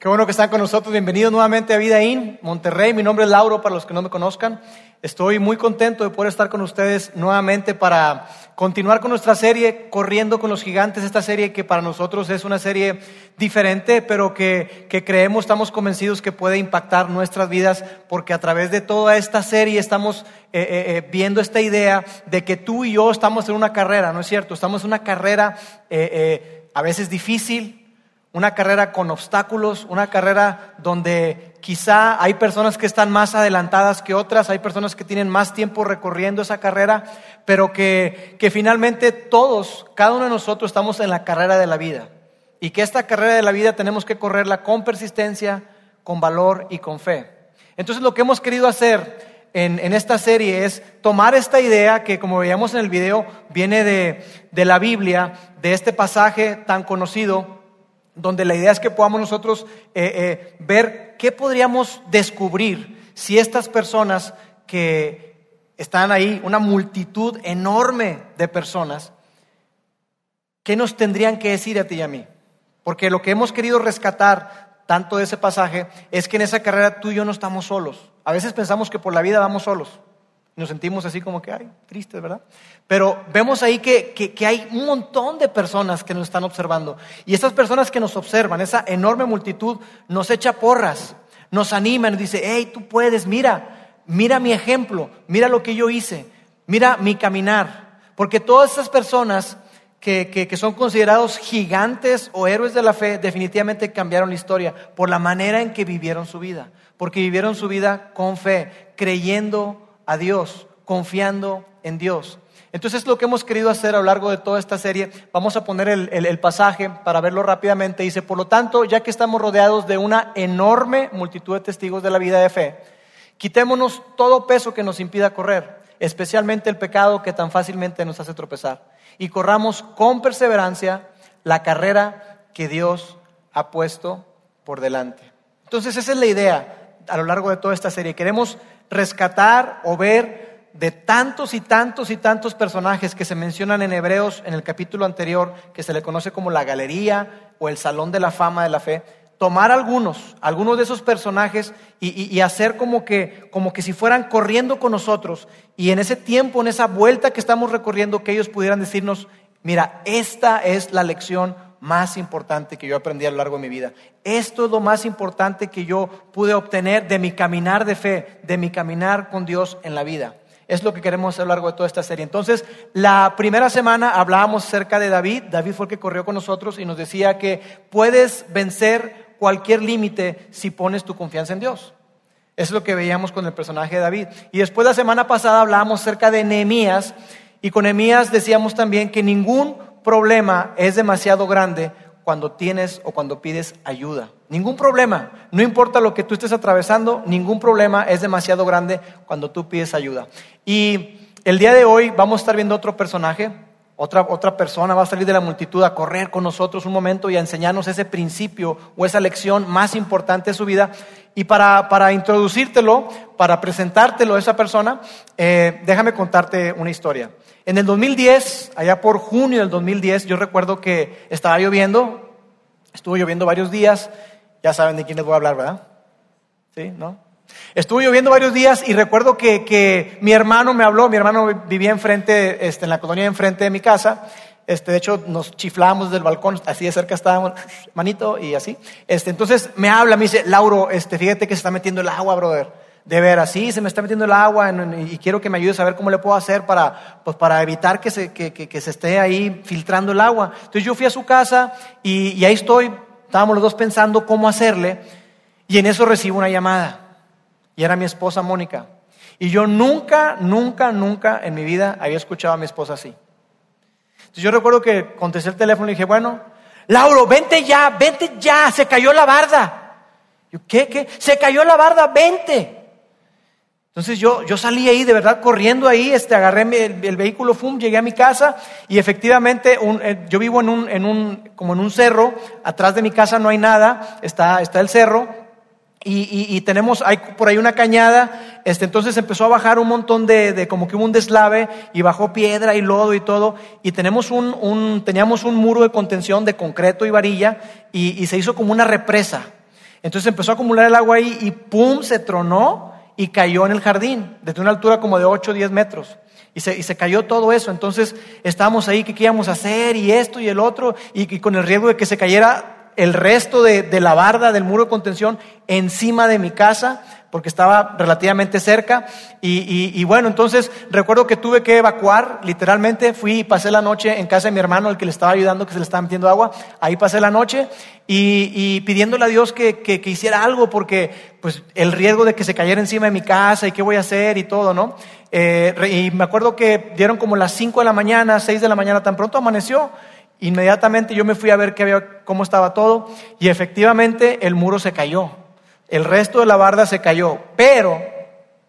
Qué bueno que están con nosotros. Bienvenidos nuevamente a Vida In, Monterrey. Mi nombre es Lauro, para los que no me conozcan. Estoy muy contento de poder estar con ustedes nuevamente para continuar con nuestra serie Corriendo con los Gigantes. Esta serie que para nosotros es una serie diferente, pero que, creemos, estamos convencidos que puede impactar nuestras vidas, porque a través de toda esta serie estamos eh, eh, eh, viendo esta idea de que tú y yo estamos en una carrera, ¿no es cierto? Estamos en una carrera a veces difícil, una carrera con obstáculos, una carrera donde quizá hay personas que están más adelantadas que otras, hay personas que tienen más tiempo recorriendo esa carrera, pero que, que finalmente todos, cada uno de nosotros estamos en la carrera de la vida. Y que esta carrera de la vida tenemos que correrla con persistencia, con valor y con fe. Entonces lo que hemos querido hacer en, en, esta serie es tomar esta idea que, como veíamos en el video, viene de, de la Biblia, de este pasaje tan conocido, donde la idea es que podamos nosotros eh, eh, ver qué podríamos descubrir si estas personas que están ahí, una multitud enorme de personas, ¿qué nos tendrían que decir a ti y a mí? Porque lo que hemos querido rescatar tanto de ese pasaje es que en esa carrera tú y yo no estamos solos. A veces pensamos que por la vida vamos solos. Nos sentimos así como que, ay, tristes, ¿verdad? Pero vemos ahí que, que, hay un montón de personas que nos están observando. Y esas personas que nos observan, esa enorme multitud, nos echa porras, nos anima, nos dice, hey, tú puedes, mira, mira mi ejemplo, mira lo que yo hice, mira mi caminar. Porque todas esas personas que, que, que, son considerados gigantes o héroes de la fe definitivamente cambiaron la historia por la manera en que vivieron su vida. Porque vivieron su vida con fe, creyendo a Dios, confiando en Dios. Entonces lo que hemos querido hacer a lo largo de toda esta serie, vamos a poner el, pasaje para verlo rápidamente. Dice, por lo tanto, ya que estamos rodeados de una enorme multitud de testigos de la vida de fe, quitémonos todo peso que nos impida correr, especialmente el pecado que tan fácilmente nos hace tropezar, y corramos con perseverancia la carrera que Dios ha puesto por delante. Entonces esa es la idea a lo largo de toda esta serie. Queremos rescatar o ver de tantos y tantos y tantos personajes que se mencionan en Hebreos en el capítulo anterior, que se le conoce como la galería o el salón de la fama de la fe, tomar algunos, algunos de esos personajes y, hacer como que, como que si fueran corriendo con nosotros y en ese tiempo, en esa vuelta que estamos recorriendo, que ellos pudieran decirnos, mira, esta es la lección más importante que yo aprendí a lo largo de mi vida. Esto es lo más importante que yo pude obtener de mi caminar de fe, de mi caminar con Dios en la vida. Es lo que queremos a lo largo de toda esta serie. Entonces, la primera semana hablábamos acerca de David. David fue el que corrió con nosotros y nos decía que puedes vencer cualquier límite si pones tu confianza en Dios. Es lo que veíamos con el personaje de David. Y después la semana pasada hablábamos acerca de Nehemías y con Nehemías decíamos también que ningún problema es demasiado grande cuando tienes o cuando pides ayuda. Ningún problema, no importa lo que tú estés atravesando, ningún problema es demasiado grande cuando tú pides ayuda. Y el día de hoy vamos a estar viendo otro personaje, otra, otra persona va a salir de la multitud a correr con nosotros un momento y a enseñarnos ese principio o esa lección más importante de su vida. Y para, para introducírtelo, para presentártelo a esa persona, eh, déjame contarte una historia. En el 2010, allá por junio del 2010, yo recuerdo que estaba lloviendo, estuvo lloviendo varios días, ya saben de quién les voy a hablar, ¿verdad? ¿Sí? ¿No? Estuvo lloviendo varios días y recuerdo que, que mi hermano me habló, mi hermano vivía enfrente, este, en la colonia enfrente de mi casa, este, de hecho nos chiflábamos del balcón, así de cerca estábamos, manito y así. Este, entonces me habla, me dice, Lauro, este, fíjate que se está metiendo el agua, brother de ver así, se me está metiendo el agua y quiero que me ayudes a ver cómo le puedo hacer para, pues para evitar que se, que, que, se esté ahí filtrando el agua. Entonces yo fui a su casa y, y, ahí estoy, estábamos los dos pensando cómo hacerle y en eso recibo una llamada y era mi esposa Mónica. Y yo nunca, nunca, nunca en mi vida había escuchado a mi esposa así. Entonces yo recuerdo que contesté el teléfono y dije, bueno, Lauro, vente ya, vente ya, se cayó la barda. Yo, ¿qué, qué? Se cayó la barda, vente. Entonces yo, yo salí ahí de verdad corriendo ahí, este, agarré el, vehículo, fum, llegué a mi casa y efectivamente eh, yo vivo en un, en un, como en un cerro, atrás de mi casa no hay nada, está, está el cerro y, tenemos, hay por ahí una cañada, este, entonces empezó a bajar un montón de, de, como que hubo un deslave y bajó piedra y lodo y todo y tenemos un, un teníamos un muro de contención de concreto y varilla y, y se hizo como una represa. Entonces empezó a acumular el agua ahí y ¡pum! se tronó y cayó en el jardín, desde una altura como de 8 o 10 metros. Y se, y se, cayó todo eso. Entonces estábamos ahí, ¿qué íbamos a hacer? Y esto y el otro. Y, y con el riesgo de que se cayera el resto de, de, la barda del muro de contención encima de mi casa porque estaba relativamente cerca. Y, y, bueno, entonces recuerdo que tuve que evacuar, literalmente fui y pasé la noche en casa de mi hermano, el que le estaba ayudando, que se le estaba metiendo agua. Ahí pasé la noche y, y pidiéndole a Dios que, que, que, hiciera algo, porque pues el riesgo de que se cayera encima de mi casa y qué voy a hacer y todo, ¿no? Eh, y me acuerdo que dieron como las 5 de la mañana, 6 de la mañana, tan pronto amaneció. Inmediatamente yo me fui a ver qué había, cómo estaba todo y efectivamente el muro se cayó. El resto de la barda se cayó, pero,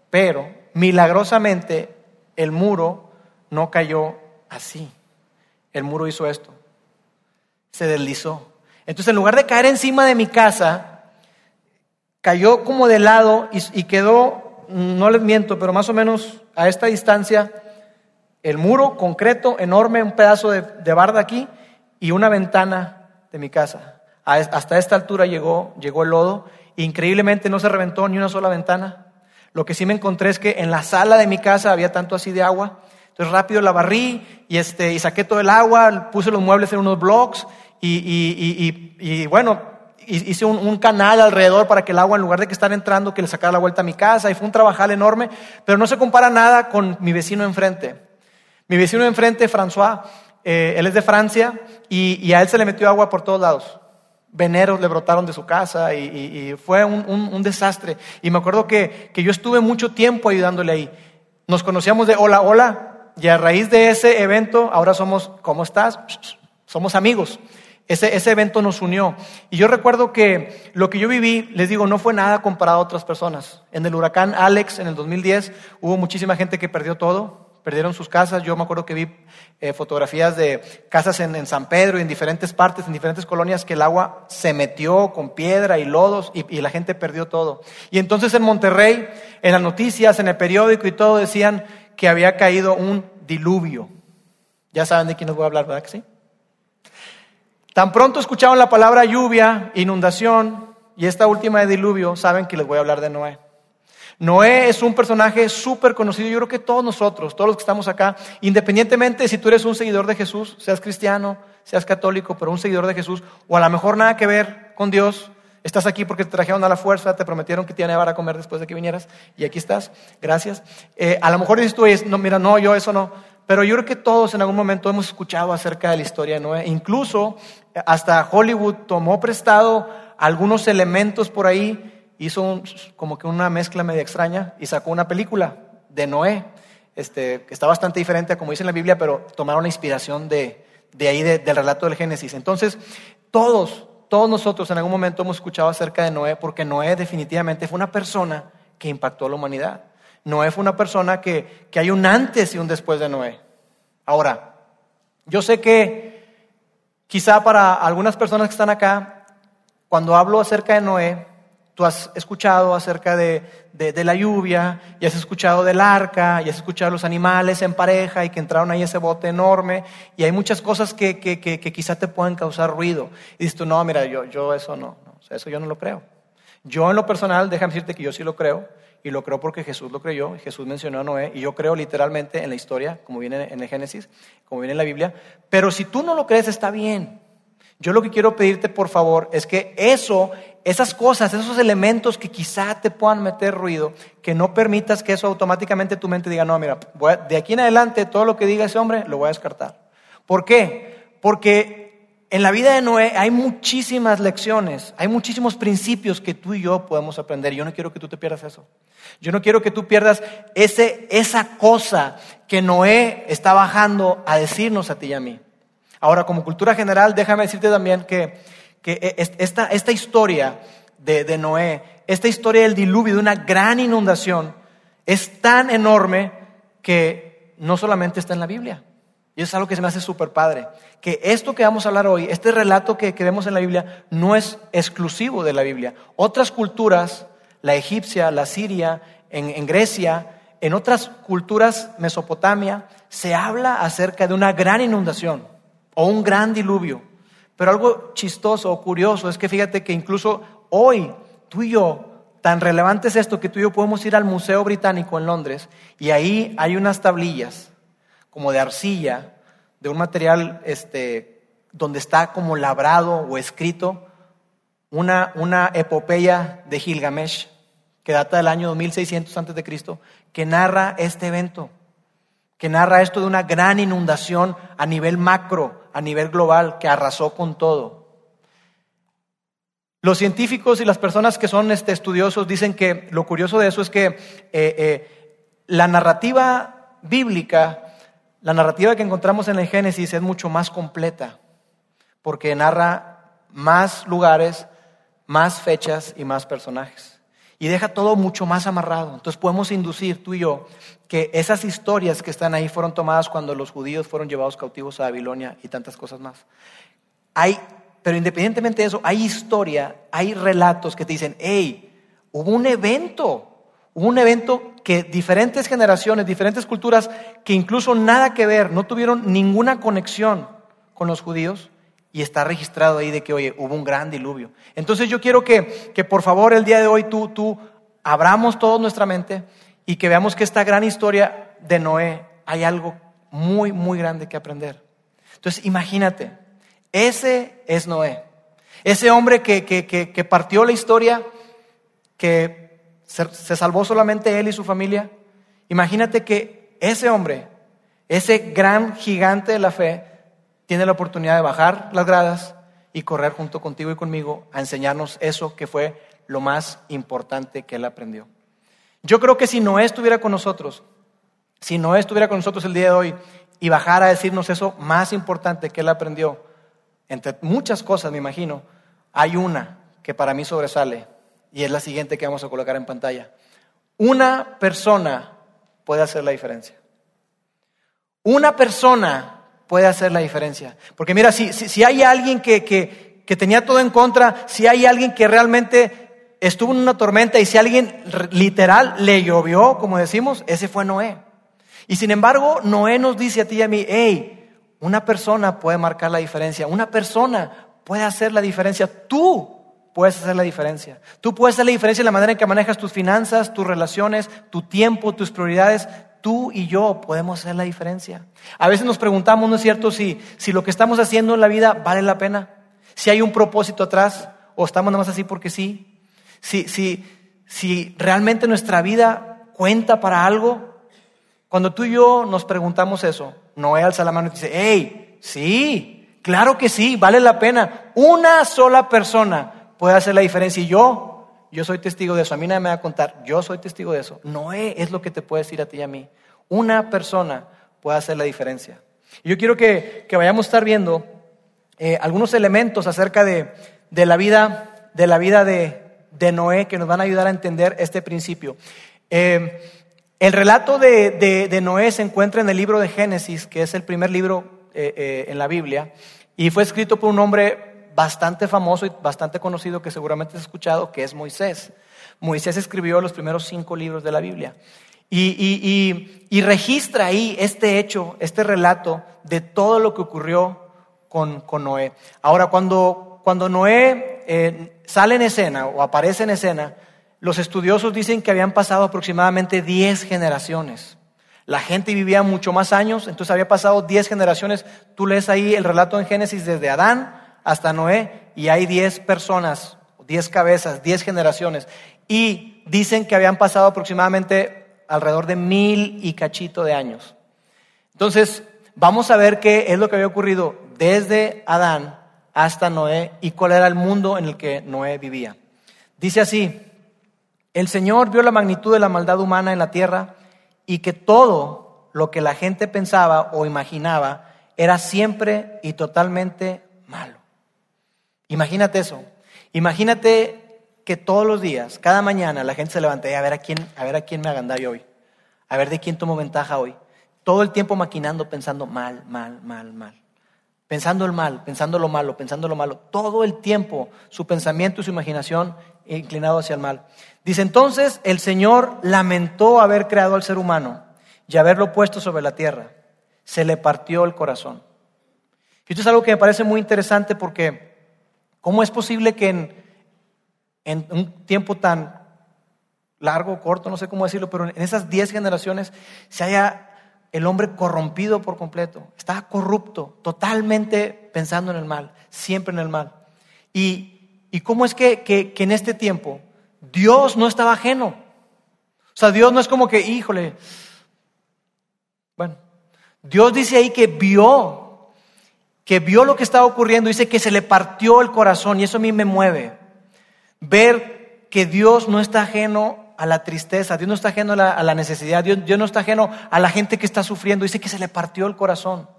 pero, milagrosamente el muro no cayó así. El muro hizo esto. Se deslizó. Entonces, en lugar de caer encima de mi casa, cayó como de lado y, quedó, no les miento, pero más o menos a esta distancia, el muro concreto, enorme, un pedazo de barda aquí y una ventana de mi casa. Hasta esta altura llegó, llegó el lodo Increíblemente no se reventó ni una sola ventana. Lo que sí me encontré es que en la sala de mi casa había tanto así de agua. Entonces rápido la barrí y, este, y saqué todo el agua, puse los muebles en unos blocks y, y, y bueno, hice un, canal alrededor para que el agua, en lugar de que estar entrando, que le sacara la vuelta a mi casa. Y fue un trabajal enorme, pero no se compara nada con mi vecino enfrente. Mi vecino enfrente, François, eh, él es de Francia y, a él se le metió agua por todos lados veneros le brotaron de su casa y, fue un, desastre. Y me acuerdo que, yo estuve mucho tiempo ayudándole ahí. Nos conocíamos de hola, hola, y a raíz de ese evento, ahora somos, ¿cómo estás? Somos amigos. Ese evento nos unió. Y yo recuerdo que lo que yo viví, les digo, no fue nada comparado a otras personas. En el huracán Alex, en el 2010, hubo muchísima gente que perdió todo perdieron sus casas. Yo me acuerdo que vi eh, fotografías de casas en, San Pedro y en diferentes partes, en diferentes colonias, que el agua se metió con piedra y lodos y, y, la gente perdió todo. Y entonces en Monterrey, en las noticias, en el periódico y todo, decían que había caído un diluvio. Ya saben de quién les voy a hablar, ¿verdad que sí? Tan pronto escucharon la palabra lluvia, inundación y esta última de diluvio, saben que les voy a hablar de Noé. Noé es un personaje súper conocido, yo creo que todos nosotros, todos los que estamos acá, independientemente de si tú eres un seguidor de Jesús, seas cristiano, seas católico, pero un seguidor de Jesús, o a lo mejor nada que ver con Dios, estás aquí porque te trajeron a la fuerza, te prometieron que te iban a a comer después de que vinieras, y aquí estás, gracias. Eh, a lo mejor dices tú, no, mira, no, yo eso no, pero yo creo que todos en algún momento hemos escuchado acerca de la historia de Noé, incluso hasta Hollywood tomó prestado algunos elementos por ahí, hizo un, como que una mezcla media extraña y sacó una película de Noé, este, que está bastante diferente a como dice en la Biblia, pero tomaron la inspiración de, de ahí, de, del relato del Génesis. Entonces, todos, todos nosotros en algún momento hemos escuchado acerca de Noé, porque Noé definitivamente fue una persona que impactó a la humanidad. Noé fue una persona que, que hay un antes y un después de Noé. Ahora, yo sé que quizá para algunas personas que están acá, cuando hablo acerca de Noé, Tú has escuchado acerca de, de, la lluvia, y has escuchado del arca, y has escuchado los animales en pareja y que entraron ahí ese bote enorme, y hay muchas cosas que, que, que, que quizá te puedan causar ruido. Y dices tú, no, mira, yo, yo eso no, eso yo no lo creo. Yo en lo personal, déjame decirte que yo sí lo creo, y lo creo porque Jesús lo creyó, Jesús mencionó a Noé, y yo creo literalmente en la historia, como viene en el Génesis, como viene en la Biblia, pero si tú no lo crees, está bien. Yo lo que quiero pedirte, por favor, es que eso esas cosas, esos elementos que quizá te puedan meter ruido, que no permitas que eso automáticamente tu mente diga, no, mira, de aquí en adelante todo lo que diga ese hombre lo voy a descartar. ¿Por qué? Porque en la vida de Noé hay muchísimas lecciones, hay muchísimos principios que tú y yo podemos aprender. Yo no quiero que tú te pierdas eso. Yo no quiero que tú pierdas ese, esa cosa que Noé está bajando a decirnos a ti y a mí. Ahora, como cultura general, déjame decirte también que que e, esta, esta historia de, de, Noé, esta historia del diluvio, de una gran inundación, es tan enorme que no solamente está en la Biblia. Y es algo que se me hace súper padre. Que esto que vamos a hablar hoy, este relato que, vemos en la Biblia, no es exclusivo de la Biblia. Otras culturas, la egipcia, la siria, en Grecia, en otras culturas, Mesopotamia, se habla acerca de una gran inundación o un gran diluvio. Pero algo chistoso o curioso es que fíjate que incluso Hoy, tú y yo, tan relevante es esto que tú y yo podemos ir al Museo Británico en Londres y ahí hay unas tablillas como de arcilla, de un material este, donde está como labrado o escrito una, una epopeya de Gilgamesh que data del año 2600 antes de Cristo, que narra este evento, que narra esto de una gran inundación a nivel macro, a nivel global, que arrasó con todo. Los científicos y las personas que son este, estudiosos dicen que lo curioso de eso es que eh, eh, la narrativa bíblica, la narrativa que encontramos en el Génesis es mucho más completa, porque narra más lugares, más fechas y más personajes. Y deja todo mucho más amarrado. Entonces podemos inducir tú y yo que esas historias que están ahí fueron tomadas cuando los judíos fueron llevados cautivos a Babilonia y tantas cosas más. Hay pero independientemente de eso, hay historia, hay relatos que te dicen, hey, hubo un evento, hubo un evento que diferentes generaciones, diferentes culturas, que incluso nada que ver, no tuvieron ninguna conexión con los judíos, y está registrado ahí de que, oye, hubo un gran diluvio. Entonces yo quiero que, que por favor el día de hoy tú, tú abramos toda nuestra mente y que veamos que esta gran historia de Noé hay algo muy, muy grande que aprender. Entonces imagínate, ese es Noé. Ese hombre que, partió la historia, que se, salvó solamente él y su familia. Imagínate que ese hombre, ese gran gigante de la fe, tiene la oportunidad de bajar las gradas y correr junto contigo y conmigo a enseñarnos eso que fue lo más importante que él aprendió. Yo creo que si Noé estuviera con nosotros, si Noé estuviera con nosotros el día de hoy y bajara a decirnos eso más importante que él aprendió, entre muchas cosas, me imagino, hay una que para mí sobresale y es la siguiente que vamos a colocar en pantalla. Una persona puede hacer la diferencia. Una persona puede hacer la diferencia. Porque mira, si, si, hay alguien que, que, que tenía todo en contra, si hay alguien que realmente estuvo en una tormenta y si alguien literal le llovió, como decimos, ese fue Noé. Y sin embargo, Noé nos dice a ti y a mí, hey, una persona puede marcar la diferencia, una persona puede hacer la diferencia, tú puedes hacer la diferencia. Tú puedes hacer la diferencia en la manera en que manejas tus finanzas, tus relaciones, tu tiempo, tus prioridades. Tú y yo podemos hacer la diferencia. A veces nos preguntamos, ¿no es cierto?, si, si lo que estamos haciendo en la vida vale la pena, si hay un propósito atrás o estamos nada más así porque sí, si, si, si realmente nuestra vida cuenta para algo. Cuando tú y yo nos preguntamos eso, Noé alza la mano y dice, hey, sí, claro que sí, vale la pena. Una sola persona puede hacer la diferencia y yo, yo soy testigo de eso. A mí nadie me va a contar, yo soy testigo de eso. Noé es lo que te puede decir a ti y a mí. Una persona puede hacer la diferencia. Y yo quiero que, vayamos a estar viendo eh, algunos elementos acerca de, la vida, de, la vida de, Noé que nos van a ayudar a entender este principio. Eh, el relato de, Noé se encuentra en el libro de Génesis, que es el primer libro eh, en la Biblia, y fue escrito por un hombre bastante famoso y bastante conocido que seguramente has escuchado, que es Moisés. Moisés escribió los primeros cinco libros de la Biblia. Y, registra ahí este hecho, este relato de todo lo que ocurrió con, Noé. Ahora, cuando, cuando Noé eh, sale en escena o aparece en escena, los estudiosos dicen que habían pasado aproximadamente 10 generaciones. La gente vivía mucho más años, entonces había pasado 10 generaciones. Tú lees ahí el relato en Génesis desde Adán hasta Noé y hay 10 personas, 10 cabezas, 10 generaciones. Y dicen que habían pasado aproximadamente alrededor de mil y cachito de años. Entonces, vamos a ver qué es lo que había ocurrido desde Adán hasta Noé y cuál era el mundo en el que Noé vivía. Dice así, el Señor vio la magnitud de la maldad humana en la tierra y que todo lo que la gente pensaba o imaginaba era siempre y totalmente malo. Imagínate eso. Imagínate que todos los días, cada mañana, la gente se levanta y a ver a quién, a ver a quién me agandalle hoy. A ver de quién tomo ventaja hoy. Todo el tiempo maquinando, pensando mal, mal, mal, mal. Pensando el mal, pensando lo malo, pensando lo malo. Todo el tiempo su pensamiento y su imaginación inclinado hacia el mal. Dice entonces, el Señor lamentó haber creado al ser humano y haberlo puesto sobre la tierra. Se le partió el corazón. Y esto es algo que me parece muy interesante porque ¿cómo es posible que en, un tiempo tan largo, corto, no sé cómo decirlo, pero en esas diez generaciones se haya el hombre corrompido por completo, está corrupto, totalmente pensando en el mal, siempre en el mal. ¿Y, y cómo es que, que en este tiempo Dios no estaba ajeno? O sea, Dios no es como que, híjole, bueno, Dios dice ahí que vio, que vio lo que estaba ocurriendo, dice que se le partió el corazón y eso a mí me mueve. Ver que Dios no está ajeno a la tristeza, Dios no está ajeno a la, necesidad, Dios, Dios no está ajeno a la gente que está sufriendo, dice que se le partió el corazón.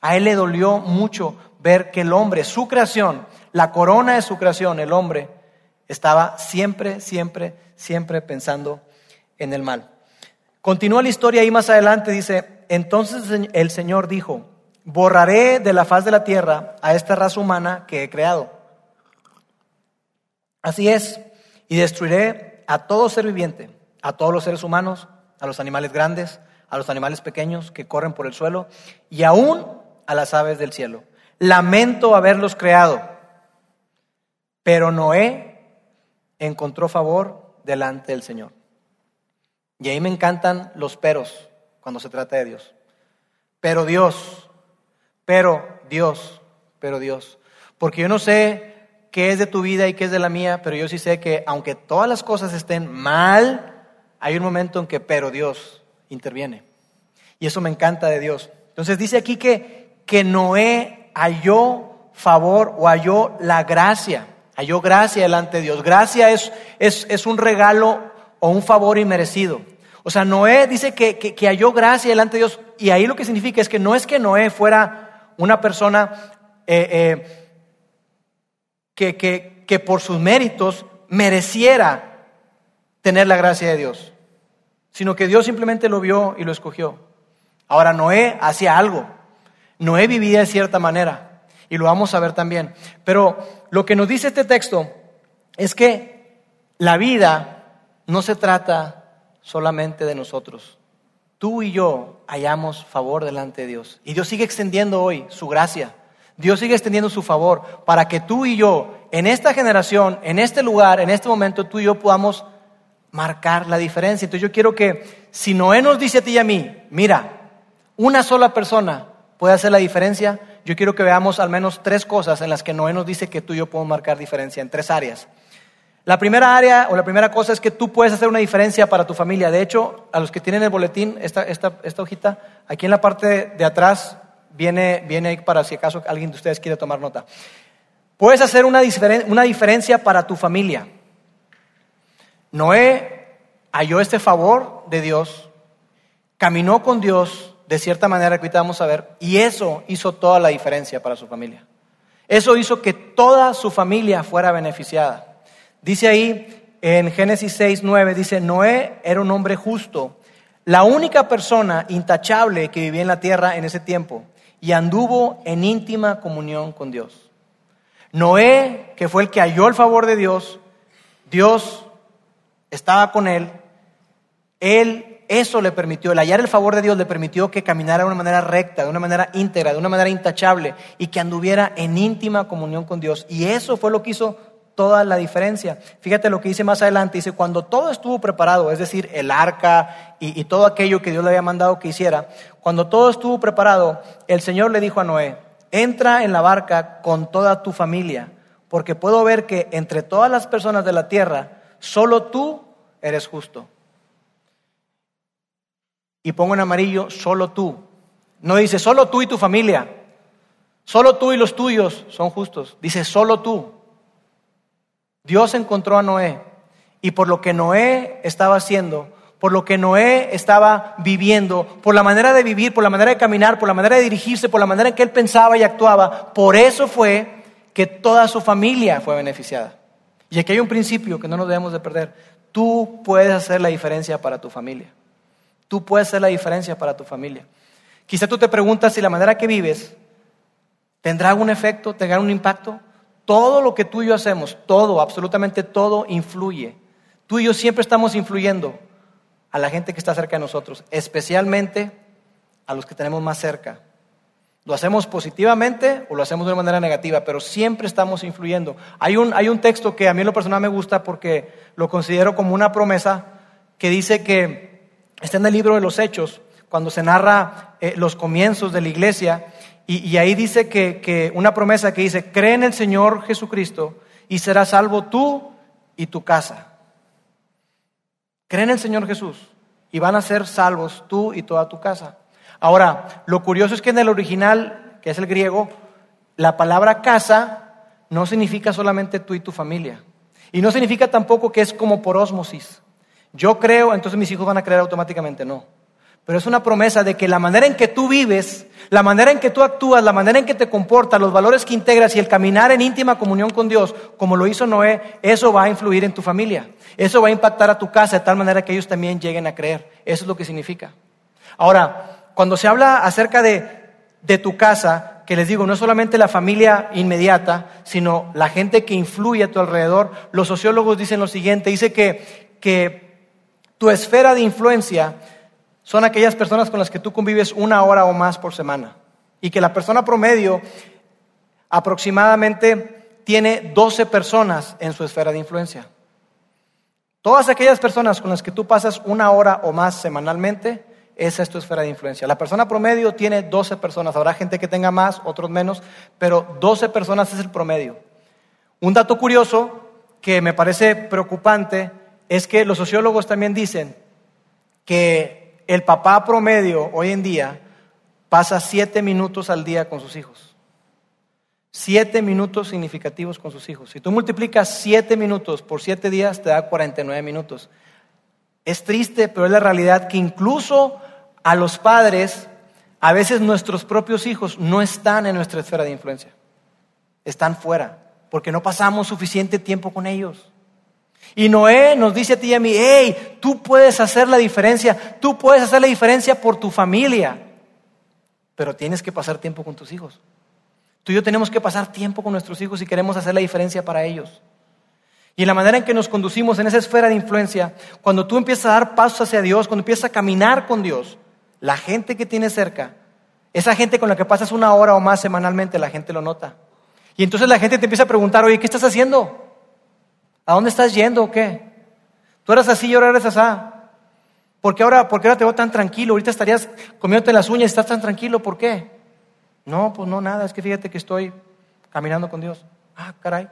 A él le dolió mucho ver que el hombre, su creación, la corona de su creación, el hombre, estaba siempre, siempre, siempre pensando en el mal. Continúa la historia ahí más adelante, dice, entonces el Señor dijo, borraré de la faz de la tierra a esta raza humana que he creado. Así es, y destruiré a todo ser viviente, a todos los seres humanos, a los animales grandes, a los animales pequeños que corren por el suelo y aún a las aves del cielo. Lamento haberlos creado, pero Noé encontró favor delante del Señor. Y ahí me encantan los peros cuando se trata de Dios. Pero Dios, pero Dios, pero Dios. Porque yo no sé qué es de tu vida y qué es de la mía, pero yo sí sé que aunque todas las cosas estén mal, hay un momento en que, pero Dios interviene. Y eso me encanta de Dios. Entonces dice aquí que, que Noé halló favor o halló la gracia, halló gracia delante de Dios. Gracia es, es, es un regalo o un favor inmerecido. O sea, Noé dice que, que, halló gracia delante de Dios y ahí lo que significa es que no es que Noé fuera una persona eh, eh, que, que, por sus méritos mereciera tener la gracia de Dios, sino que Dios simplemente lo vio y lo escogió. Ahora Noé hacía algo, Noé vivía de cierta manera, y lo vamos a ver también. Pero lo que nos dice este texto es que la vida no se trata solamente de nosotros. Tú y yo hallamos favor delante de Dios. Y Dios sigue extendiendo hoy su gracia. Dios sigue extendiendo su favor para que tú y yo, en esta generación, en este lugar, en este momento, tú y yo podamos marcar la diferencia. Entonces yo quiero que si Noé nos dice a ti y a mí, mira, una sola persona puede hacer la diferencia, yo quiero que veamos al menos tres cosas en las que Noé nos dice que tú y yo podemos marcar diferencia, en tres áreas. La primera área o la primera cosa es que tú puedes hacer una diferencia para tu familia. De hecho, a los que tienen el boletín, esta, hojita, aquí en la parte de atrás viene, viene para si acaso alguien de ustedes quiere tomar nota. Puedes hacer una, una diferencia para tu familia. Noé halló este favor de Dios, caminó con Dios de cierta manera que ahorita vamos a ver, y eso hizo toda la diferencia para su familia. Eso hizo que toda su familia fuera beneficiada. Dice ahí en Génesis 6, 9, dice, Noé era un hombre justo, la única persona intachable que vivía en la tierra en ese tiempo y anduvo en íntima comunión con Dios. Noé, que fue el que halló el favor de Dios, Dios estaba con él, él eso le permitió, el hallar el favor de Dios le permitió que caminara de una manera recta, de una manera íntegra, de una manera intachable y que anduviera en íntima comunión con Dios. Y eso fue lo que hizo toda la diferencia. Fíjate lo que dice más adelante, dice, cuando todo estuvo preparado, es decir, el arca y, todo aquello que Dios le había mandado que hiciera, cuando todo estuvo preparado, el Señor le dijo a Noé, entra en la barca con toda tu familia, porque puedo ver que entre todas las personas de la tierra, solo tú eres justo. Y pongo en amarillo, solo tú. No dice, solo tú y tu familia. Solo tú y los tuyos son justos. Dice, solo tú. Dios encontró a Noé y por lo que Noé estaba haciendo, por lo que Noé estaba viviendo, por la manera de vivir, por la manera de caminar, por la manera de dirigirse, por la manera en que él pensaba y actuaba, por eso fue que toda su familia fue beneficiada. Y aquí hay un principio que no nos debemos de perder. Tú puedes hacer la diferencia para tu familia. Tú puedes hacer la diferencia para tu familia. Quizá tú te preguntas si la manera que vives tendrá algún efecto, tendrá un impacto. Todo lo que tú y yo hacemos, todo, absolutamente todo influye. Tú y yo siempre estamos influyendo a la gente que está cerca de nosotros, especialmente a los que tenemos más cerca. Lo hacemos positivamente o lo hacemos de una manera negativa, pero siempre estamos influyendo. Hay un, hay un texto que a mí en lo personal me gusta porque lo considero como una promesa que dice que está en el libro de los Hechos, cuando se narra eh, los comienzos de la iglesia, y, ahí dice que, que una promesa que dice, cree en el Señor Jesucristo y serás salvo tú y tu casa. Cree en el Señor Jesús y van a ser salvos tú y toda tu casa. Ahora, lo curioso es que en el original, que es el griego, la palabra casa no significa solamente tú y tu familia. Y no significa tampoco que es como por ósmosis. Yo creo, entonces mis hijos van a creer automáticamente, no. Pero es una promesa de que la manera en que tú vives, la manera en que tú actúas, la manera en que te comportas, los valores que integras y el caminar en íntima comunión con Dios, como lo hizo Noé, eso va a influir en tu familia. Eso va a impactar a tu casa de tal manera que ellos también lleguen a creer. Eso es lo que significa. Ahora, cuando se habla acerca de, de tu casa, que les digo, no es solamente la familia inmediata, sino la gente que influye a tu alrededor, los sociólogos dicen lo siguiente, dice que, que tu esfera de influencia son aquellas personas con las que tú convives una hora o más por semana. Y que la persona promedio aproximadamente tiene 12 personas en su esfera de influencia. Todas aquellas personas con las que tú pasas una hora o más semanalmente, esa es tu esfera de influencia. La persona promedio tiene 12 personas. Habrá gente que tenga más, otros menos, pero 12 personas es el promedio. Un dato curioso que me parece preocupante es que los sociólogos también dicen que el papá promedio hoy en día pasa 7 minutos al día con sus hijos. 7 minutos significativos con sus hijos. Si tú multiplicas 7 minutos por 7 días, te da 49 minutos. Es triste, pero es la realidad que incluso a los padres, a veces nuestros propios hijos no están en nuestra esfera de influencia. Están fuera, porque no pasamos suficiente tiempo con ellos. Y Noé nos dice a ti y a mí, hey, tú puedes hacer la diferencia, tú puedes hacer la diferencia por tu familia, pero tienes que pasar tiempo con tus hijos. Tú y yo tenemos que pasar tiempo con nuestros hijos si queremos hacer la diferencia para ellos. Y la manera en que nos conducimos en esa esfera de influencia, cuando tú empiezas a dar pasos hacia Dios, cuando empiezas a caminar con Dios, la gente que tienes cerca, esa gente con la que pasas una hora o más semanalmente, la gente lo nota. Y entonces la gente te empieza a preguntar, oye, ¿qué estás haciendo? ¿A dónde estás yendo o qué? Tú eras así y ahora eres así. ¿Por qué ahora, por qué ahora te veo tan tranquilo? Ahorita estarías comiéndote las uñas y estás tan tranquilo, ¿por qué? No, pues no, nada, es que fíjate que estoy caminando con Dios. Ah, caray.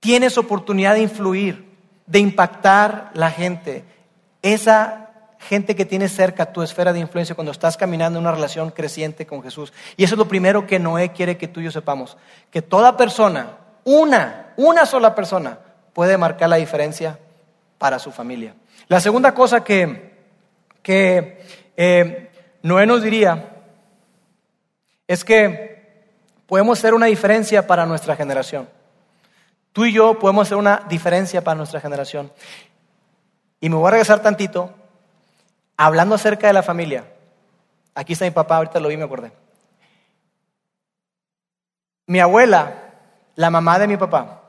Tienes oportunidad de influir, de impactar la gente. Esa gente que tienes cerca, tu esfera de influencia, cuando estás caminando en una relación creciente con Jesús. Y eso es lo primero que Noé quiere que tú y yo sepamos. Que toda persona, una, una sola persona, puede marcar la diferencia para su familia. La segunda cosa que, que eh, Noé nos diría es que podemos hacer una diferencia para nuestra generación. Tú y yo podemos hacer una diferencia para nuestra generación. Y me voy a regresar tantito hablando acerca de la familia. Aquí está mi papá, ahorita lo vi, me acordé. Mi abuela, la mamá de mi papá,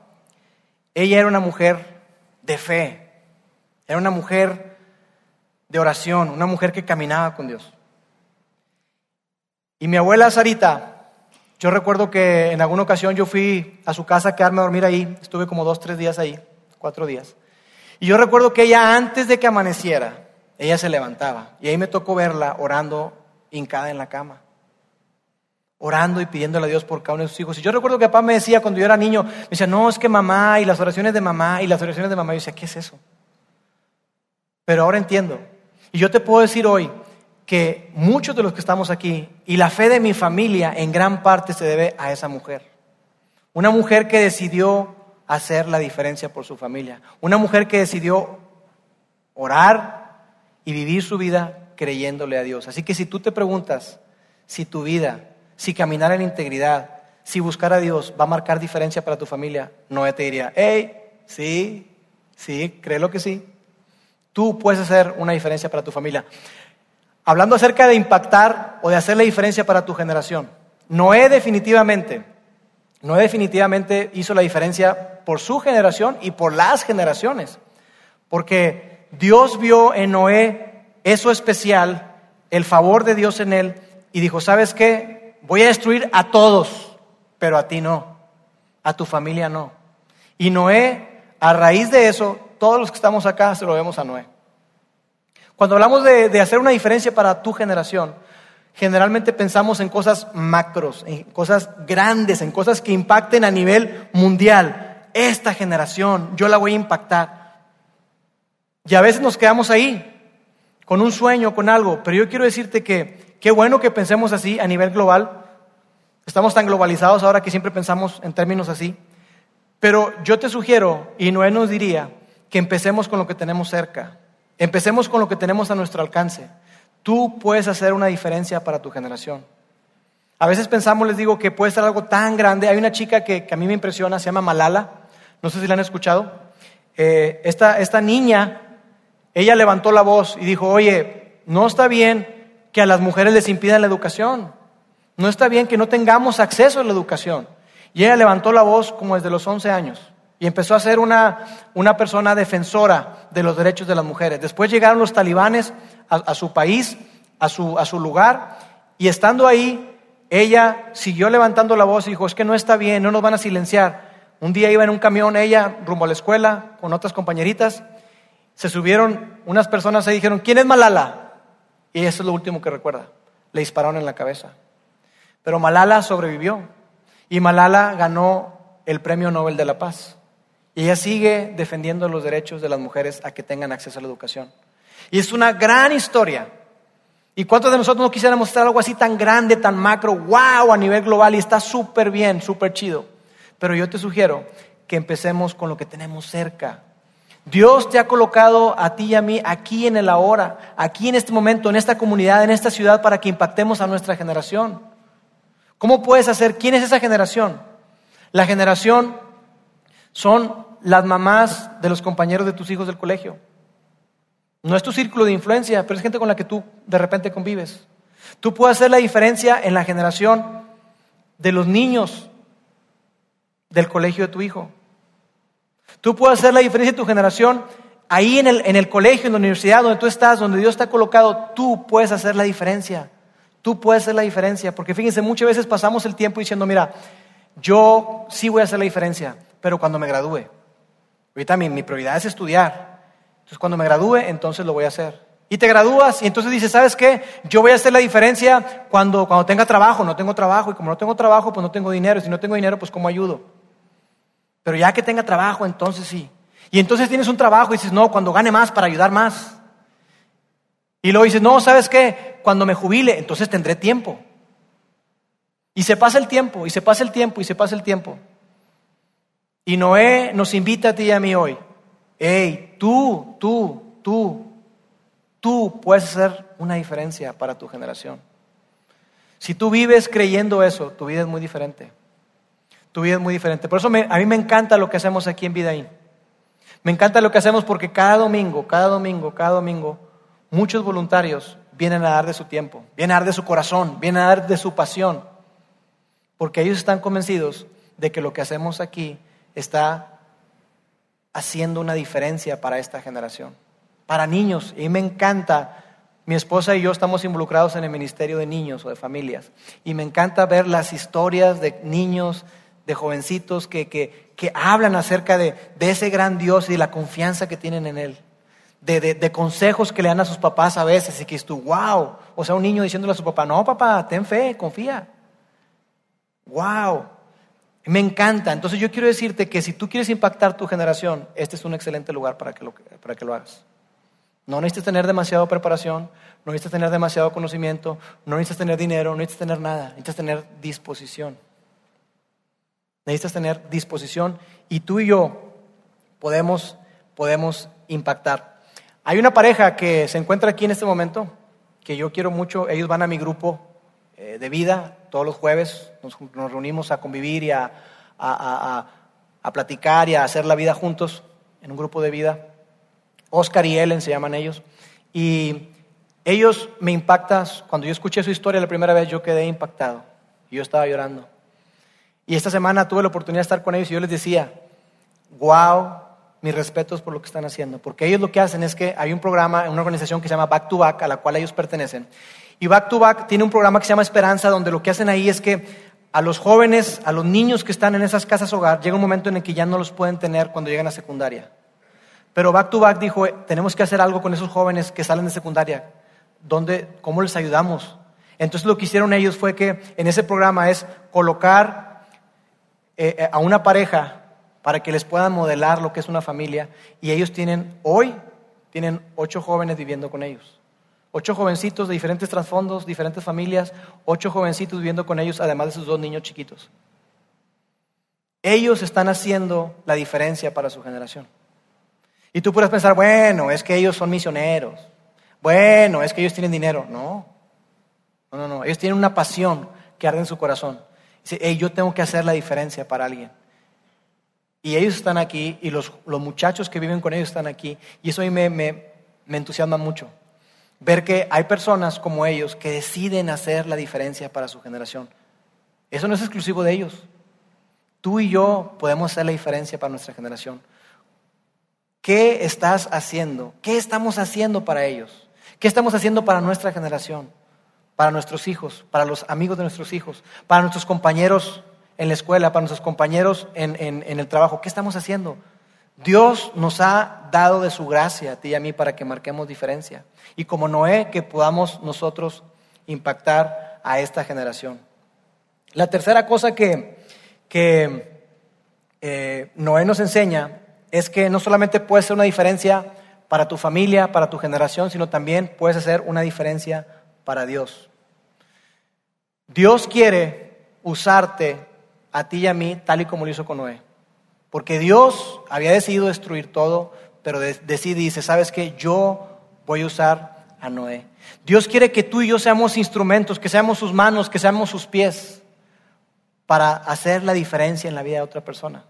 ella era una mujer de fe, era una mujer de oración, una mujer que caminaba con Dios. Y mi abuela Sarita, yo recuerdo que en alguna ocasión yo fui a su casa a quedarme a dormir ahí, estuve como dos, tres días ahí, cuatro días. Y yo recuerdo que ella antes de que amaneciera, ella se levantaba y ahí me tocó verla orando hincada en la cama, orando y pidiéndole a Dios por cada uno de sus hijos. Y yo recuerdo que papá me decía cuando yo era niño, me decía, no, es que mamá y las oraciones de mamá y las oraciones de mamá. Yo decía, ¿qué es eso? Pero ahora entiendo. Y yo te puedo decir hoy que muchos de los que estamos aquí y la fe de mi familia en gran parte se debe a esa mujer. Una mujer que decidió hacer la diferencia por su familia. Una mujer que decidió orar y vivir su vida creyéndole a Dios. Así que si tú te preguntas si tu vida, si caminar en integridad, si buscar a Dios va a marcar diferencia para tu familia, no te diría, hey, sí, sí, créelo que sí. Tú puedes hacer una diferencia para tu familia. Hablando acerca de impactar o de hacer la diferencia para tu generación. Noé definitivamente, Noé definitivamente hizo la diferencia por su generación y por las generaciones. Porque Dios vio en Noé eso especial, el favor de Dios en él, y dijo, ¿sabes qué? Voy a destruir a todos, pero a ti no, a tu familia no. Y Noé, a raíz de eso, todos los que estamos acá se lo vemos a Noé. Cuando hablamos de, de hacer una diferencia para tu generación, generalmente pensamos en cosas macros, en cosas grandes, en cosas que impacten a nivel mundial. Esta generación, yo la voy a impactar. Y a veces nos quedamos ahí, con un sueño, con algo, pero yo quiero decirte que qué bueno que pensemos así a nivel global. Estamos tan globalizados ahora que siempre pensamos en términos así. Pero yo te sugiero, y Noé nos diría, que empecemos con lo que tenemos cerca. Empecemos con lo que tenemos a nuestro alcance. Tú puedes hacer una diferencia para tu generación. A veces pensamos, les digo, que puede ser algo tan grande. Hay una chica que, a mí me impresiona, se llama Malala. No sé si la han escuchado. Eh, esta, esta niña, ella levantó la voz y dijo, oye, no está bien que a las mujeres les impidan la educación. No está bien que no tengamos acceso a la educación. Y ella levantó la voz como desde los 11 años y empezó a ser una, una persona defensora de los derechos de las mujeres. Después llegaron los talibanes a, su país, a su, a su lugar, y estando ahí, ella siguió levantando la voz y dijo, es que no está bien, no nos van a silenciar. Un día iba en un camión ella rumbo a la escuela con otras compañeritas, se subieron unas personas y dijeron, ¿quién es Malala? Y eso es lo último que recuerda. Le dispararon en la cabeza. Pero Malala sobrevivió y Malala ganó el Premio Nobel de la Paz. Y ella sigue defendiendo los derechos de las mujeres a que tengan acceso a la educación. Y es una gran historia. ¿Y cuántos de nosotros no quisiéramos mostrar algo así tan grande, tan macro, wow, a nivel global y está súper bien, súper chido? Pero yo te sugiero que empecemos con lo que tenemos cerca. Dios te ha colocado a ti y a mí aquí en el ahora, aquí en este momento, en esta comunidad, en esta ciudad, para que impactemos a nuestra generación. ¿Cómo puedes hacer? ¿Quién es esa generación? La generación son las mamás de los compañeros de tus hijos del colegio. No es tu círculo de influencia, pero es gente con la que tú de repente convives. Tú puedes hacer la diferencia en la generación de los niños del colegio de tu hijo. Tú puedes hacer la diferencia en tu generación ahí en el, en el colegio, en la universidad, donde tú estás, donde Dios está colocado. Tú puedes hacer la diferencia. Tú puedes hacer la diferencia. Porque fíjense, muchas veces pasamos el tiempo diciendo, mira, yo sí voy a hacer la diferencia, pero cuando me gradúe. Ahorita mi, mi prioridad es estudiar. Entonces, cuando me gradúe, entonces lo voy a hacer. Y te gradúas y entonces dices, ¿sabes qué? Yo voy a hacer la diferencia cuando, cuando tenga trabajo. No tengo trabajo y como no tengo trabajo, pues no tengo dinero. Y si no tengo dinero, pues ¿cómo ayudo? Pero ya que tenga trabajo, entonces sí. Y entonces tienes un trabajo y dices, no, cuando gane más para ayudar más. Y luego dices, no, ¿sabes qué? Cuando me jubile, entonces tendré tiempo. Y se pasa el tiempo, y se pasa el tiempo, y se pasa el tiempo. Y Noé nos invita a ti y a mí hoy hey, tú, tú, tú, tú puedes hacer una diferencia para tu generación. Si tú vives creyendo eso, tu vida es muy diferente. Tu vida es muy diferente. Por eso a mí me encanta lo que hacemos aquí en Vidaín. Me encanta lo que hacemos porque cada domingo, cada domingo, cada domingo, muchos voluntarios vienen a dar de su tiempo, vienen a dar de su corazón, vienen a dar de su pasión, porque ellos están convencidos de que lo que hacemos aquí está haciendo una diferencia para esta generación. Para niños, y me encanta, mi esposa y yo estamos involucrados en el ministerio de niños o de familias, y me encanta ver las historias de niños, de jovencitos que, que, que hablan acerca de, de, ese gran Dios y la confianza que tienen en Él. De, de, de, consejos que le dan a sus papás a veces y que es tú, wow. O sea, un niño diciéndole a su papá, no, papá, ten fe, confía. Wow. Me encanta. Entonces yo quiero decirte que si tú quieres impactar tu generación, este es un excelente lugar para que lo, para que lo hagas. No necesitas tener demasiada preparación, no necesitas tener demasiado conocimiento, no necesitas tener dinero, no necesitas tener nada, necesitas tener disposición. Necesitas tener disposición y tú y yo podemos, podemos impactar. Hay una pareja que se encuentra aquí en este momento, que yo quiero mucho, ellos van a mi grupo eh, de vida. Todos los jueves nos, reunimos a convivir y a, platicar y a hacer la vida juntos en un grupo de vida. Oscar y Ellen se llaman ellos. Y ellos me impactan, cuando yo escuché su historia la primera vez, yo quedé impactado. Yo estaba llorando. Y esta semana tuve la oportunidad de estar con ellos y yo les decía, wow, mis respetos por lo que están haciendo. Porque ellos lo que hacen es que hay un programa, una organización que se llama Back to Back, a la cual ellos pertenecen. Y Back to Back tiene un programa que se llama Esperanza, donde lo que hacen ahí es que a los jóvenes, a los niños que están en esas casas hogar, llega un momento en el que ya no los pueden tener cuando llegan a secundaria. Pero Back to Back dijo, tenemos que hacer algo con esos jóvenes que salen de secundaria. ¿Dónde, ¿Cómo les ayudamos? Entonces lo que hicieron ellos fue que en ese programa es colocar eh, eh, a una pareja para que les puedan modelar lo que es una familia. Y ellos tienen, hoy, tienen ocho jóvenes viviendo con ellos. Ocho jovencitos de diferentes trasfondos, diferentes familias, ocho jovencitos viviendo con ellos, además de sus dos niños chiquitos. Ellos están haciendo la diferencia para su generación. Y tú puedes pensar, bueno, es que ellos son misioneros. Bueno, es que ellos tienen dinero. No, no, no, no. Ellos tienen una pasión que arde en su corazón. Dice, hey, yo tengo que hacer la diferencia para alguien. Y ellos están aquí y los, muchachos que viven con ellos están aquí. Y eso a mí me, me entusiasma mucho ver que hay personas como ellos que deciden hacer la diferencia para su generación. Eso no es exclusivo de ellos. Tú y yo podemos hacer la diferencia para nuestra generación. ¿Qué estás haciendo? ¿Qué estamos haciendo para ellos? ¿Qué estamos haciendo para nuestra generación? Para nuestros hijos, para los amigos de nuestros hijos, para nuestros compañeros en la escuela, para nuestros compañeros en, el trabajo. ¿Qué estamos haciendo? Dios nos ha dado de su gracia a ti y a mí para que marquemos diferencia. Y como Noé, que podamos nosotros impactar a esta generación. La tercera cosa que, eh, Noé nos enseña es que no solamente puede ser una diferencia para tu familia, para tu generación, sino también puedes hacer una diferencia para Dios. Dios quiere usarte a ti y a mí tal y como lo hizo con Noé. Porque Dios había decidido destruir todo, pero decide y dice, ¿sabes qué? Yo voy a usar a Noé. Dios quiere que tú y yo seamos instrumentos, que seamos sus manos, que seamos sus pies, para hacer la diferencia en la vida de otra persona.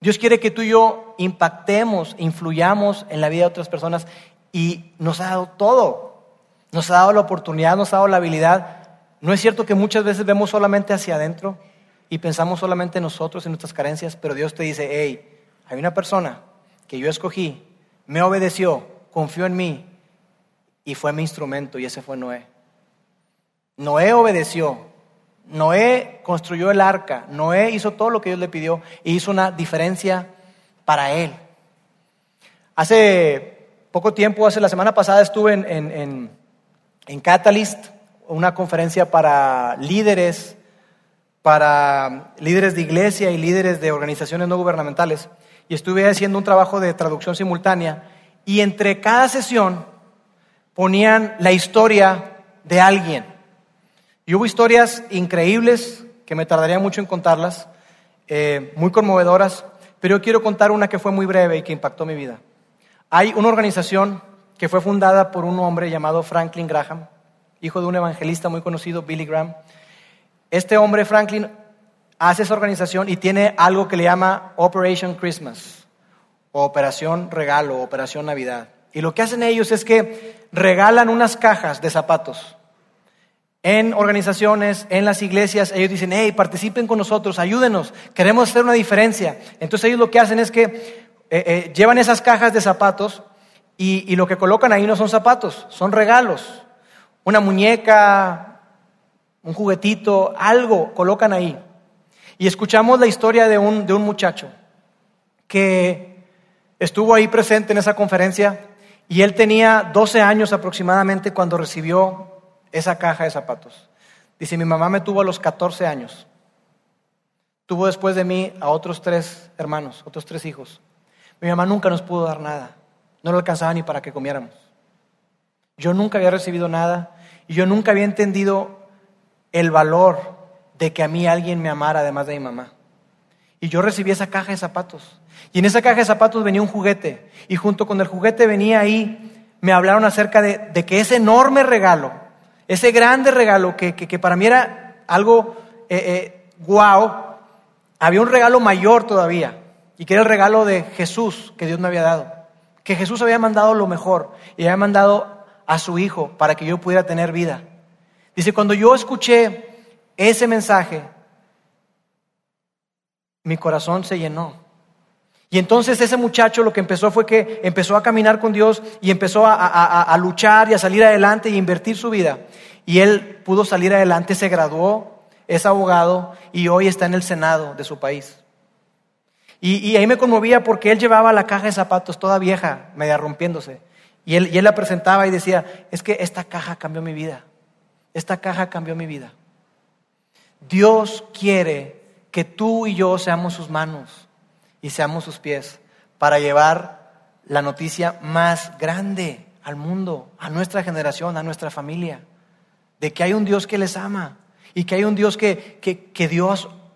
Dios quiere que tú y yo impactemos, influyamos en la vida de otras personas y nos ha dado todo. Nos ha dado la oportunidad, nos ha dado la habilidad. No es cierto que muchas veces vemos solamente hacia adentro y pensamos solamente en nosotros, en nuestras carencias, pero Dios te dice, hey, hay una persona que yo escogí, me obedeció, confió en mí y fue mi instrumento y ese fue Noé. Noé obedeció, Noé construyó el arca, Noé hizo todo lo que Dios le pidió y hizo una diferencia para él. Hace poco tiempo, hace la semana pasada estuve en Catalyst, una conferencia para líderes para líderes de iglesia y líderes de organizaciones no gubernamentales y estuve haciendo un trabajo de traducción simultánea y entre cada sesión ponían la historia de alguien. Y hubo historias increíbles que me tardaría mucho en contarlas, eh, muy conmovedoras, pero yo quiero contar una que fue muy breve y que impactó mi vida. Hay una organización que fue fundada por un hombre llamado Franklin Graham, hijo de un evangelista muy conocido, Billy Graham, este hombre, Franklin, hace esa organización y tiene algo que le llama Operation Christmas, o Operación Regalo, Operación Navidad. Y lo que hacen ellos es que regalan unas cajas de zapatos. En organizaciones, en las iglesias, ellos dicen, hey, participen con nosotros, ayúdenos, queremos hacer una diferencia. Entonces ellos lo que hacen es que eh, eh, llevan esas cajas de zapatos y, lo que colocan ahí no son zapatos, son regalos. Una muñeca, un juguetito, algo colocan ahí. Y escuchamos la historia de un, de un muchacho que estuvo ahí presente en esa conferencia y él tenía 12 años aproximadamente cuando recibió esa caja de zapatos. Dice, mi mamá me tuvo a los 14 años. Tuvo después de mí a otros tres hermanos, otros tres hijos. Mi mamá nunca nos pudo dar nada. No lo alcanzaba ni para que comiéramos. Yo nunca había recibido nada y yo nunca había entendido el valor de que a mí alguien me amara además de mi mamá. Y yo recibí esa caja de zapatos. Y en esa caja de zapatos venía un juguete. Y junto con el juguete venía ahí, me hablaron acerca de, que ese enorme regalo, ese grande regalo que, para mí era algo eh, guau, eh, había un regalo mayor todavía. Y que era el regalo de Jesús que Dios me había dado. Que Jesús había mandado lo mejor y había mandado a su Hijo para que yo pudiera tener vida. Dice, cuando yo escuché ese mensaje, mi corazón se llenó. Y entonces ese muchacho lo que empezó fue que empezó a caminar con Dios y empezó a, luchar y a salir adelante y invertir su vida. Y él pudo salir adelante, se graduó, es abogado y hoy está en el Senado de su país. Y, ahí me conmovía porque él llevaba la caja de zapatos toda vieja, media rompiéndose. Y él, la presentaba y decía, es que esta caja cambió mi vida. Esta caja cambió mi vida. Dios quiere que tú y yo seamos sus manos y seamos sus pies para llevar la noticia más grande al mundo, a nuestra generación, a nuestra familia, de que hay un Dios que les ama y que hay un Dios que, dio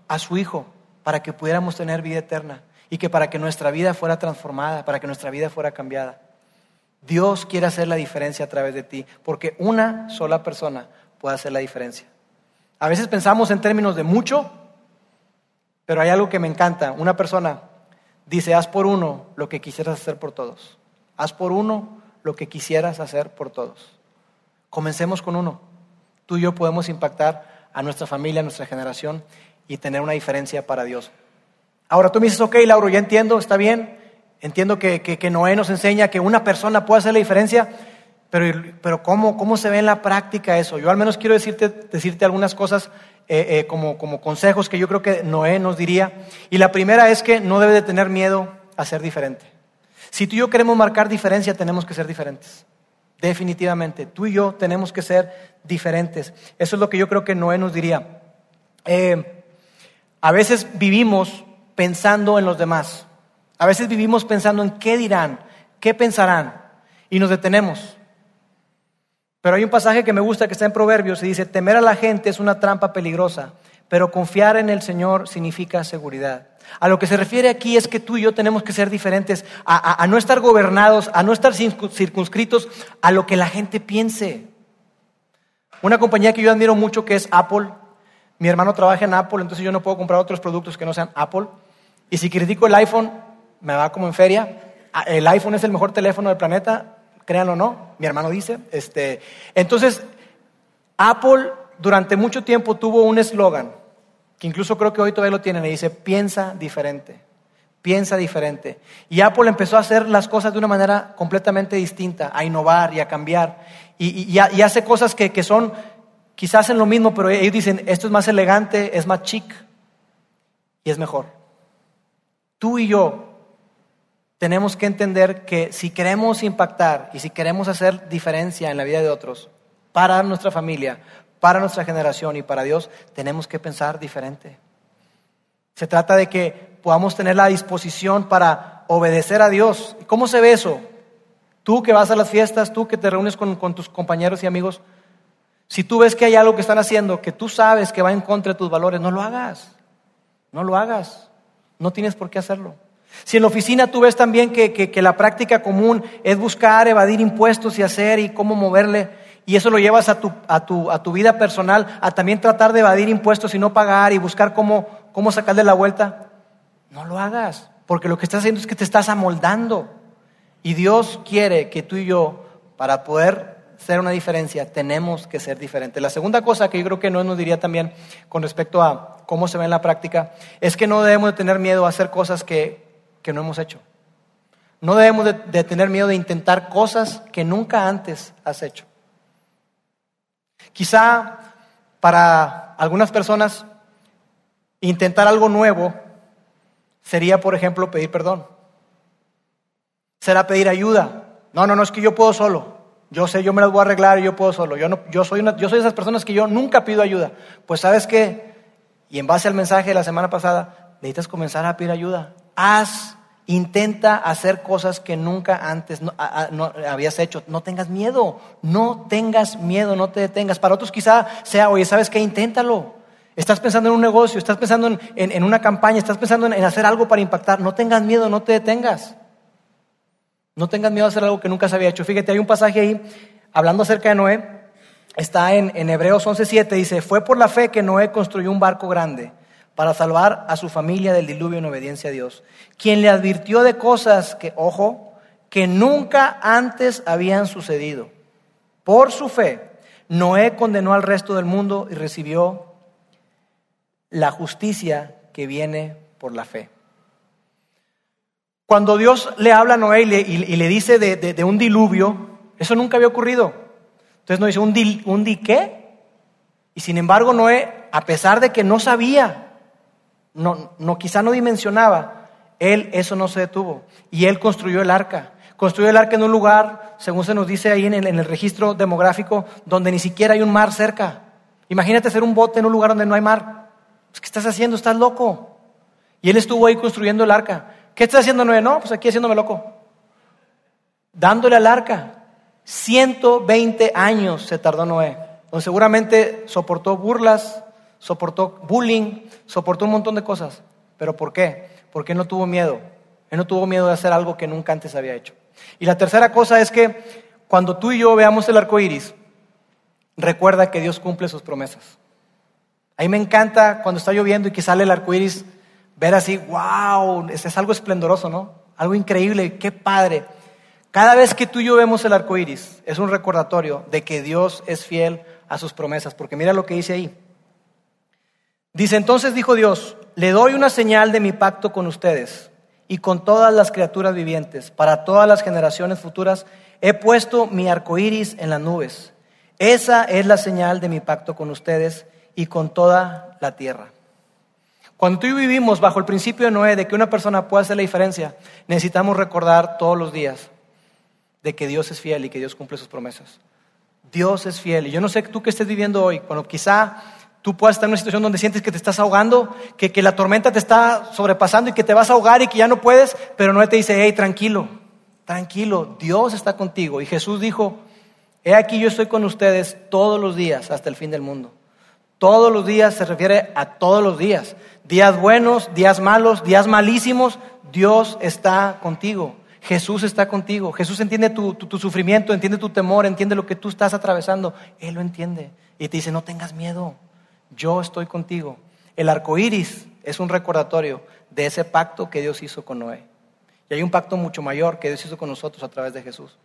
a su Hijo para que pudiéramos tener vida eterna y que para que nuestra vida fuera transformada, para que nuestra vida fuera cambiada. Dios quiere hacer la diferencia a través de ti, porque una sola persona puede hacer la diferencia. A veces pensamos en términos de mucho, pero hay algo que me encanta. Una persona Dice, haz por uno lo que quisieras hacer por todos. Haz por uno lo que quisieras hacer por todos. Comencemos con uno. Tú y yo podemos impactar a nuestra familia, a nuestra generación y tener una diferencia para Dios. Ahora tú me dices, ok, Lauro, ya entiendo, está bien. Entiendo que, que, Noé nos enseña que una persona puede hacer la diferencia, pero, pero ¿cómo, ¿cómo se ve en la práctica eso? Yo al menos quiero decirte, decirte algunas cosas eh, eh, como, como consejos que yo creo que Noé nos diría. Y la primera es que no debe de tener miedo a ser diferente. Si tú y yo queremos marcar diferencia, tenemos que ser diferentes. Definitivamente, tú y yo tenemos que ser diferentes. Eso es lo que yo creo que Noé nos diría. Eh, a veces vivimos pensando en los demás. A veces vivimos pensando en qué dirán, qué pensarán. Y nos detenemos. Pero hay un pasaje que me gusta que está en Proverbios y dice, temer a la gente es una trampa peligrosa, pero confiar en el Señor significa seguridad. A lo que se refiere aquí es que tú y yo tenemos que ser diferentes, a, no estar gobernados, a no estar circunscritos a lo que la gente piense. Una compañía que yo admiro mucho que es Apple. Mi hermano trabaja en Apple, entonces yo no puedo comprar otros productos que no sean Apple. Y si critico el iPhone, me va como en feria. Ah, el iPhone es el mejor teléfono del planeta, créanlo o no, mi hermano dice. Este, entonces, Apple durante mucho tiempo tuvo un eslogan, que incluso creo que hoy todavía lo tienen, y dice, piensa diferente, piensa diferente. Y Apple empezó a hacer las cosas de una manera completamente distinta, a innovar y a cambiar, y, hace cosas que, que son, quizás en lo mismo, pero ellos dicen, esto es más elegante, es más chic y es mejor. Tú y yo tenemos que entender que si queremos impactar y si queremos hacer diferencia en la vida de otros, para nuestra familia, para nuestra generación y para Dios, tenemos que pensar diferente. Se trata de que podamos tener la disposición para obedecer a Dios. ¿Cómo se ve eso? Tú que vas a las fiestas, tú que te reúnes con, con tus compañeros y amigos, si tú ves que hay algo que están haciendo que tú sabes que va en contra de tus valores, no lo hagas. No lo hagas. No tienes por qué hacerlo. Si en la oficina tú ves también que, la práctica común es buscar, evadir impuestos y hacer y cómo moverle, y eso lo llevas a tu, a tu, a tu vida personal, a también tratar de evadir impuestos y no pagar y buscar cómo, cómo sacarle la vuelta, no lo hagas, porque lo que estás haciendo es que te estás amoldando. Y Dios quiere que tú y yo, para poder ser una diferencia, tenemos que ser diferentes. La segunda cosa que yo creo que no nos diría también con respecto a cómo se ve en la práctica, es que no debemos de tener miedo a hacer cosas que que no hemos hecho. No debemos de, tener miedo de intentar cosas que nunca antes has hecho. Quizá para algunas personas intentar algo nuevo sería, por ejemplo, pedir perdón. Será pedir ayuda. No, no, no es que yo puedo solo. Yo sé, yo me las voy a arreglar yo puedo solo. Yo, no, yo, soy yo soy de esas personas que yo nunca pido ayuda. Pues sabes qué, y en base al mensaje de la semana pasada, necesitas comenzar a pedir ayuda. Haz Intenta hacer cosas que nunca antes no, habías hecho. No tengas miedo, no tengas miedo, no te detengas. Para otros quizá sea, oye, ¿sabes qué? Inténtalo. Estás pensando en un negocio, estás pensando en, una campaña, estás pensando en, hacer algo para impactar. No tengas miedo, no te detengas. No tengas miedo a hacer algo que nunca se había hecho. Fíjate, hay un pasaje ahí hablando acerca de Noé. Está en, en Hebreos 11:7, dice, fue por la fe que Noé construyó un barco grande para salvar a su familia del diluvio en obediencia a Dios, quien le advirtió de cosas que, ojo, que nunca antes habían sucedido. Por su fe, Noé condenó al resto del mundo y recibió la justicia que viene por la fe. Cuando Dios le habla a Noé y le, y le dice de, un diluvio, eso nunca había ocurrido. Entonces no dice, ¿un, di, un di qué? Y sin embargo Noé, a pesar de que no sabía, no, quizá no dimensionaba, él eso no se detuvo. Y él construyó el arca. Construyó el arca en un lugar, según se nos dice ahí en el, registro demográfico, donde ni siquiera hay un mar cerca. Imagínate hacer un bote en un lugar donde no hay mar. Pues, ¿Qué estás haciendo? Estás loco. Y él estuvo ahí construyendo el arca. ¿Qué estás haciendo Noé? No, pues aquí haciéndome loco. Dándole al arca. 120 años se tardó Noé. Donde seguramente soportó burlas, soportó bullying, soportó un montón de cosas. ¿Pero por qué? Porque él no tuvo miedo. Él no tuvo miedo de hacer algo que nunca antes había hecho. Y la tercera cosa es que cuando tú y yo veamos el arco iris, recuerda que Dios cumple sus promesas. A mí me encanta cuando está lloviendo y que sale el arco iris, ver así, wow, es, algo esplendoroso, ¿no? Algo increíble, qué padre. Cada vez que tú y yo vemos el arco iris, es un recordatorio de que Dios es fiel a sus promesas, porque mira lo que dice ahí. Dice, entonces dijo Dios, le doy una señal de mi pacto con ustedes y con todas las criaturas vivientes. Para todas las generaciones futuras he puesto mi arco iris en las nubes. Esa es la señal de mi pacto con ustedes y con toda la tierra. Cuando tú y yo vivimos bajo el principio de Noé de que una persona puede hacer la diferencia, necesitamos recordar todos los días de que Dios es fiel y que Dios cumple sus promesas. Dios es fiel. Y yo no sé tú que estés viviendo hoy, cuando quizá tú puedas estar en una situación donde sientes que te estás ahogando, que, que, la tormenta te está sobrepasando y que te vas a ahogar y que ya no puedes, pero Noé te dice, hey, tranquilo, tranquilo, Dios está contigo. Y Jesús dijo, he aquí yo estoy con ustedes todos los días hasta el fin del mundo. Todos los días se refiere a todos los días. Días buenos, días malos, días malísimos, Dios está contigo. Jesús está contigo. Jesús entiende tu, tu, sufrimiento, entiende tu temor, entiende lo que tú estás atravesando. Él lo entiende. Y te dice, no tengas miedo. Yo estoy contigo. El arco iris es un recordatorio de ese pacto que Dios hizo con Noé. Y hay un pacto mucho mayor que Dios hizo con nosotros a través de Jesús.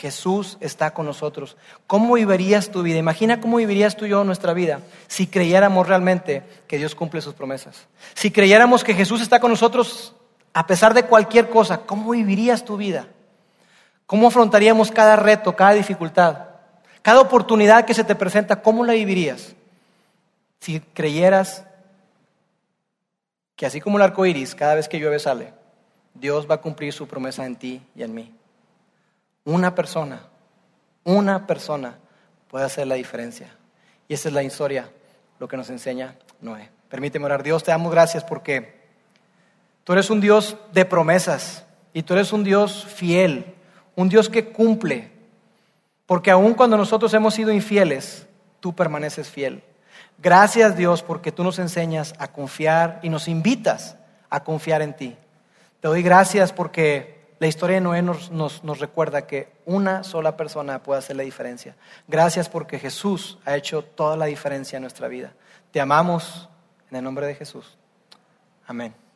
Jesús está con nosotros. ¿Cómo vivirías tu vida? Imagina cómo vivirías tú y yo nuestra vida si creyéramos realmente que Dios cumple sus promesas. Si creyéramos que Jesús está con nosotros a pesar de cualquier cosa, ¿cómo vivirías tu vida? ¿Cómo afrontaríamos cada reto, cada dificultad? Cada oportunidad que se te presenta, ¿cómo la vivirías? Si creyeras que así como el arco iris, cada vez que llueve sale, Dios va a cumplir su promesa en ti y en mí. Una persona, una persona puede hacer la diferencia. Y esa es la historia, lo que nos enseña Noé. Permíteme orar. Dios, te damos gracias porque tú eres un Dios de promesas y tú eres un Dios fiel, un Dios que cumple. Porque aun cuando nosotros hemos sido infieles, tú permaneces fiel. Gracias Dios porque tú nos enseñas a confiar y nos invitas a confiar en ti. Te doy gracias porque la historia de Noé nos, recuerda que una sola persona puede hacer la diferencia. Gracias porque Jesús ha hecho toda la diferencia en nuestra vida. Te amamos en el nombre de Jesús. Amén.